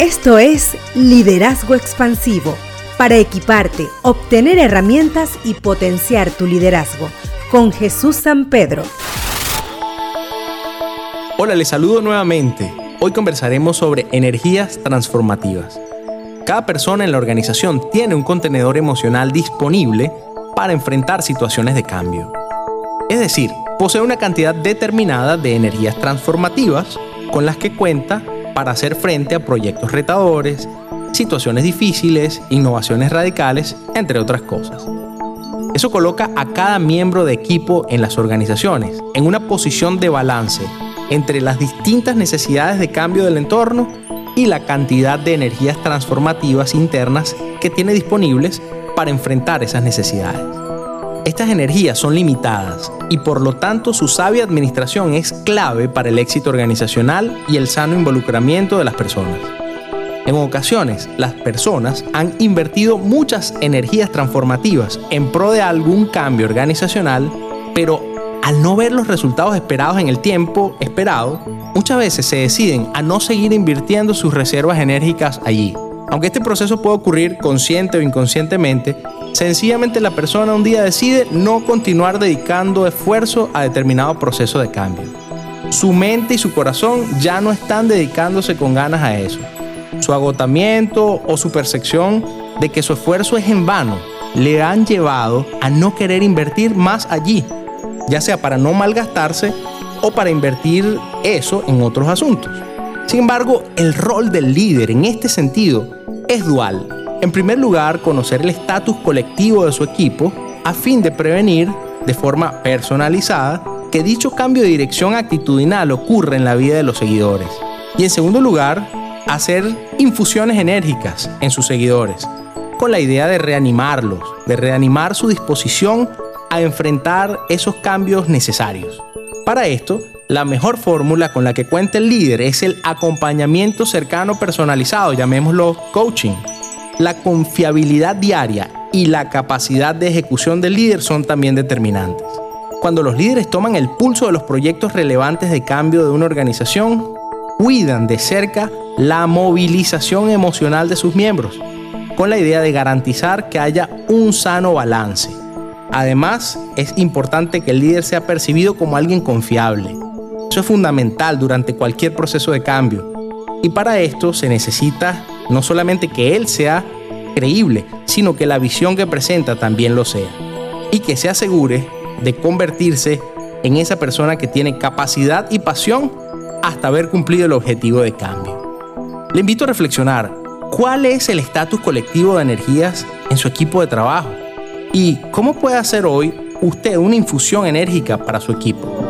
Esto es Liderazgo Expansivo, para equiparte, obtener herramientas y potenciar tu liderazgo, con Jesús San Pedro. Hola, les saludo nuevamente. Hoy conversaremos sobre energías transformativas. Cada persona en la organización tiene un contenedor emocional disponible para enfrentar situaciones de cambio. Es decir, posee una cantidad determinada de energías transformativas con las que cuenta para hacer frente a proyectos retadores, situaciones difíciles, innovaciones radicales, entre otras cosas. Eso coloca a cada miembro de equipo en las organizaciones en una posición de balance entre las distintas necesidades de cambio del entorno y la cantidad de energías transformativas internas que tiene disponibles para enfrentar esas necesidades. Estas energías son limitadas y por lo tanto su sabia administración es clave para el éxito organizacional y el sano involucramiento de las personas. En ocasiones, las personas han invertido muchas energías transformativas en pro de algún cambio organizacional, pero al no ver los resultados esperados en el tiempo esperado, muchas veces se deciden a no seguir invirtiendo sus reservas enérgicas allí. Aunque este proceso puede ocurrir consciente o inconscientemente, sencillamente la persona un día decide no continuar dedicando esfuerzo a determinado proceso de cambio. Su mente y su corazón ya no están dedicándose con ganas a eso. Su agotamiento o su percepción de que su esfuerzo es en vano le han llevado a no querer invertir más allí, ya sea para no malgastarse o para invertir eso en otros asuntos. Sin embargo, el rol del líder en este sentido es dual. En primer lugar, conocer el estatus colectivo de su equipo a fin de prevenir de forma personalizada que dicho cambio de dirección actitudinal ocurra en la vida de los seguidores. Y en segundo lugar, hacer infusiones enérgicas en sus seguidores, con la idea de reanimarlos, de reanimar su disposición a enfrentar esos cambios necesarios. Para esto, la mejor fórmula con la que cuenta el líder es el acompañamiento cercano personalizado, llamémoslo coaching. La confiabilidad diaria y la capacidad de ejecución del líder son también determinantes. Cuando los líderes toman el pulso de los proyectos relevantes de cambio de una organización, cuidan de cerca la movilización emocional de sus miembros, con la idea de garantizar que haya un sano balance. Además, es importante que el líder sea percibido como alguien confiable, eso es fundamental durante cualquier proceso de cambio. Y para esto se necesita no solamente que él sea creíble, sino que la visión que presenta también lo sea. Y que se asegure de convertirse en esa persona que tiene capacidad y pasión hasta haber cumplido el objetivo de cambio. Le invito a reflexionar, ¿cuál es el estatus colectivo de energías en su equipo de trabajo? ¿Y cómo puede hacer hoy usted una infusión enérgica para su equipo?